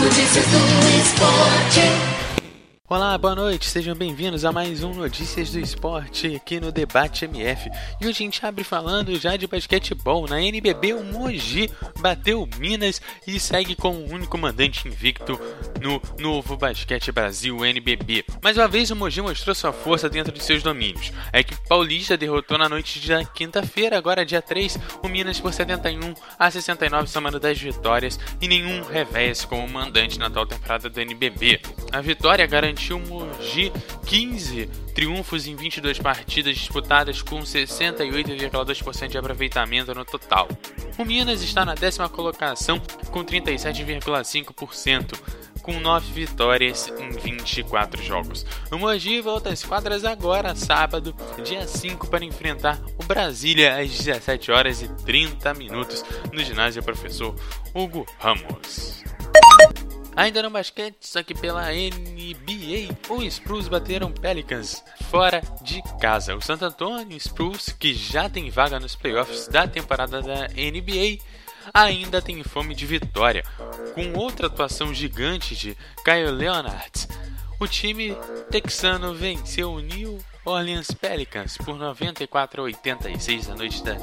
Notícias do esporte. Olá, boa noite, sejam bem-vindos a mais um Notícias do Esporte aqui no Debate MF. E hoje a gente abre falando já de basquetebol. Na NBB, o Mogi bateu Minas e segue com o único mandante invicto no novo Basquete Brasil NBB. Mais uma vez, o Mogi mostrou sua força dentro de seus domínios. A equipe paulista derrotou na noite de quinta-feira, agora dia 3, o Minas por 71 a 69, somando 10 vitórias e nenhum revés como mandante na atual temporada do NBB. A vitória garantiu garantiu Mogi 15 triunfos em 22 partidas disputadas com 68,2% de aproveitamento no total. O Minas está na décima colocação com 37,5%, com 9 vitórias em 24 jogos. O Mogi volta às quadras agora, sábado, dia 5, para enfrentar o Brasília às 17 horas e 30 minutos no ginásio Professor Hugo Ramos. Ainda no basquete, só que pela NBA, os Spurs bateram Pelicans fora de casa. O Santo Antônio Spurs, que já tem vaga nos playoffs da temporada da NBA, ainda tem fome de vitória. Com outra atuação gigante de Kyle Leonard, o time texano venceu o New Orleans Pelicans por 94 a 86 na noite, da,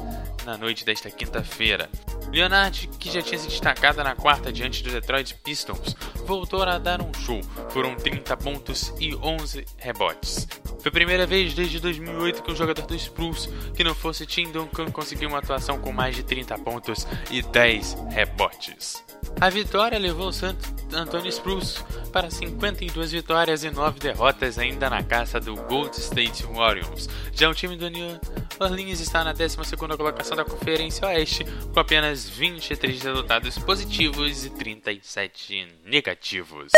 na noite desta quinta-feira. Leonard, que já tinha se destacado na quarta diante do Detroit Pistons, voltou a dar um show. Foram 30 pontos e 11 rebotes. Foi a primeira vez desde 2008 que um jogador do Spurs, que não fosse Tim Duncan, conseguiu uma atuação com mais de 30 pontos e 10 rebotes. A vitória levou o Santo Antônio Spruce para 52 vitórias e 9 derrotas ainda na caça do Gold State Warriors. Já o time do New Orleans está na 12 colocação da Conferência Oeste com apenas 23 resultados positivos e 37 negativos.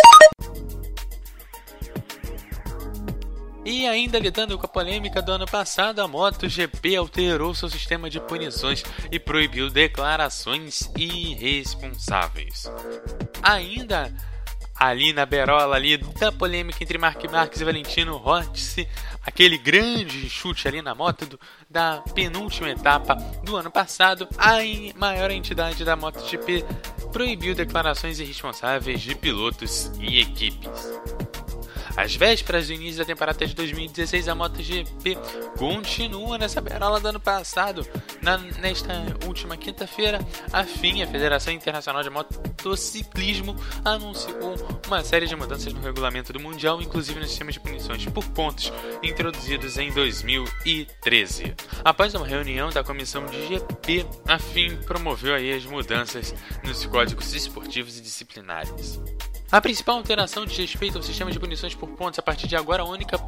E ainda lidando com a polêmica do ano passado, a MotoGP alterou seu sistema de punições e proibiu declarações irresponsáveis. Ainda ali na berola ali da polêmica entre Mark Marques e Valentino Rossi, aquele grande chute ali na moto do, da penúltima etapa do ano passado, a maior entidade da MotoGP proibiu declarações irresponsáveis de pilotos e equipes. Às vésperas do início da temporada de 2016, a MotoGP continua nessa berola do ano passado. Na, nesta última quinta-feira, a FIM, a Federação Internacional de Motociclismo, anunciou uma série de mudanças no regulamento do Mundial, inclusive no sistema de punições por pontos introduzidos em 2013. Após uma reunião da comissão de GP, a FIM promoveu aí as mudanças nos códigos esportivos e disciplinares. A principal alteração diz respeito ao sistema de punições por pontos. A partir de agora, a única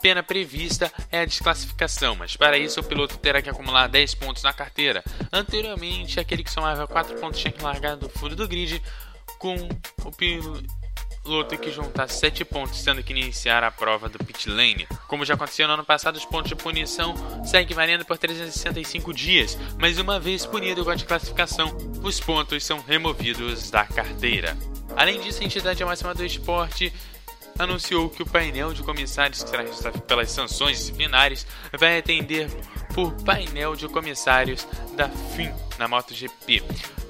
pena prevista é a desclassificação, mas para isso o piloto terá que acumular 10 pontos na carteira. Anteriormente, aquele que somava 4 pontos tinha que largar do fundo do grid, com o piloto que juntar 7 pontos, tendo que iniciar a prova do pit lane. Como já aconteceu no ano passado, os pontos de punição seguem valendo por 365 dias, mas uma vez punido com a desclassificação, os pontos são removidos da carteira. Além disso, a entidade máxima do esporte anunciou que o painel de comissários que será responsável pelas sanções disciplinares vai atender por painel de comissários da FIM na MotoGP.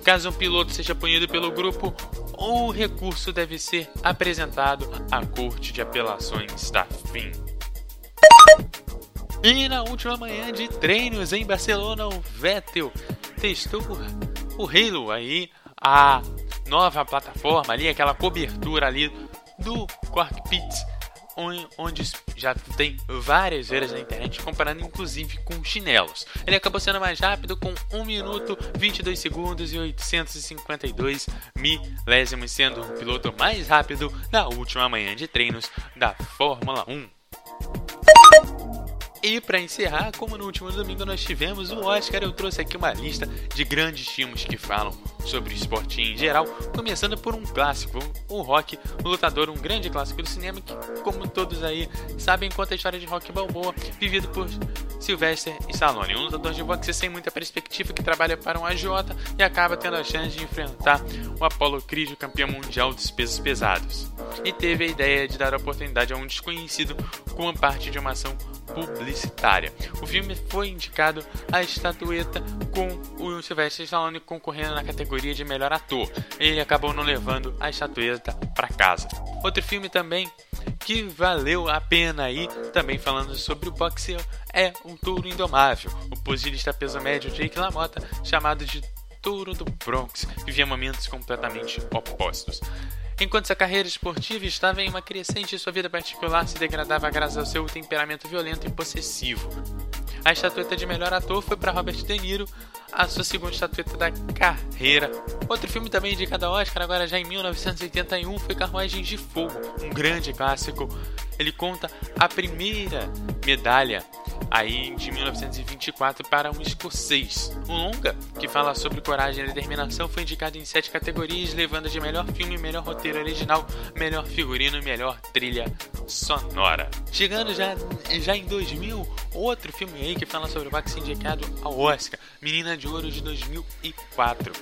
Caso um piloto seja punido pelo grupo, o recurso deve ser apresentado à Corte de Apelações da FIM. E na última manhã de treinos em Barcelona, o Vettel testou o Halo aí, a nova plataforma ali, aquela cobertura ali do cockpit, onde já tem várias vezes na internet, comparando inclusive com chinelos. Ele acabou sendo mais rápido com 1 minuto, 22 segundos e 852 milésimos, sendo o piloto mais rápido na última manhã de treinos da Fórmula 1. E para encerrar, como no último domingo nós tivemos o Oscar, eu trouxe aqui uma lista de grandes filmes que falam sobre o esporte em geral, começando por um clássico, o Rock, o Lutador, um grande clássico do cinema que, como todos aí sabem, conta a história de Rock Balboa, vivido por Sylvester Stallone, um lutador de boxe sem muita perspectiva que trabalha para um agiota e acaba tendo a chance de enfrentar o Apollo Creed, campeão mundial dos pesos pesados. E teve a ideia de dar a oportunidade a um desconhecido como parte de uma ação publicitária. O filme foi indicado à estatueta com o Sylvester Stallone concorrendo na categoria de melhor ator. Ele acabou não levando a estatueta para casa. Outro filme também que valeu a pena aí, também falando sobre o boxe, é o Touro Indomável. O pugilista peso médio Jake LaMotta, chamado de Touro do Bronx, vivia momentos completamente opostos. Enquanto sua carreira esportiva estava em uma crescente, sua vida particular se degradava graças ao seu temperamento violento e possessivo. A estatueta de melhor ator foi para Robert De Niro, a sua segunda estatueta da carreira. Outro filme também indicado ao Oscar, agora já em 1981, foi Carruagens de Fogo, um grande clássico. Ele conta a primeira medalha aí de 1924 para um escocês. Um longa que fala sobre coragem e determinação foi indicado em sete categorias, levando de melhor filme, melhor roteiro original, melhor figurino e melhor trilha sonora. Chegando já, já em 2000, outro filme aí que fala sobre o boxe indicado ao Oscar, Menina de Ouro de 2004.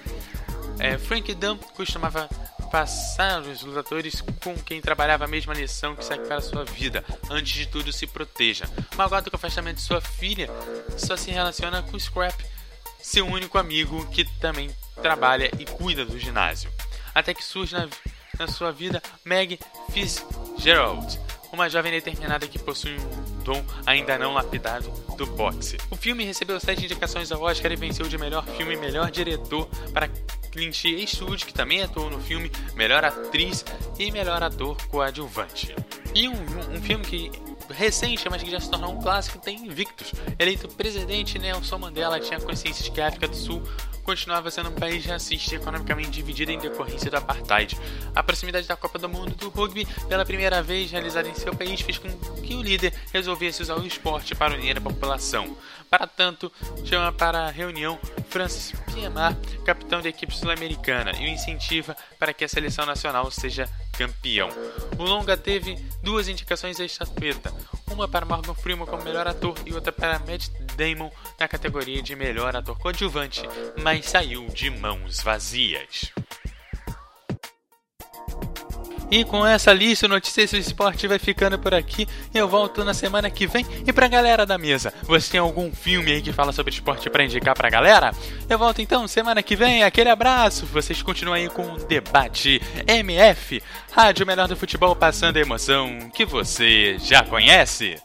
É, Frank Dunn costumava passar os lutadores com quem trabalhava a mesma lição que a sua vida. Antes de tudo, se proteja. Magoado com o afastamento de sua filha, só se relaciona com Scrap, seu único amigo que também trabalha e cuida do ginásio. Até que surge na, na sua vida Meg Fitzgerald, uma jovem determinada que possui um dom ainda não lapidado do boxe. O filme recebeu sete indicações ao Oscar e venceu de melhor filme e melhor diretor para Clint Eastwood, que também atuou no filme, melhor atriz e melhor ator coadjuvante. E um, um, um filme que recente, mas que já se tornou um clássico, tem Invictus. Eleito presidente, Nelson Mandela tinha consciência de que a África do Sul continuava sendo um país racista e economicamente dividido em decorrência do apartheid. A proximidade da Copa do Mundo do rugby, pela primeira vez realizada em seu país, fez com que o líder resolvesse usar o esporte para unir a população. Para tanto, chama para a reunião Francis Piemar, capitão da equipe sul-americana, e o incentiva para que a seleção nacional seja campeão. O longa teve duas indicações à estatueta, uma para Morgan Freeman como melhor ator e outra para Matt Damon na categoria de melhor ator coadjuvante, mas saiu de mãos vazias. E com essa lista, Notícias do Esporte vai ficando por aqui. Eu volto na semana que vem. E pra galera da mesa, você tem algum filme aí que fala sobre esporte para indicar pra galera? Eu volto então semana que vem. Aquele abraço. Vocês continuam aí com o Debate MF, Rádio Melhor do Futebol passando a emoção que você já conhece.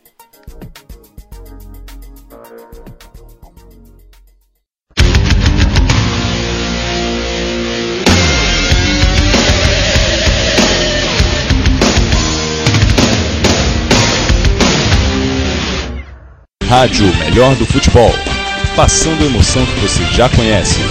Rádio Melhor do Futebol. Passando a emoção que você já conhece.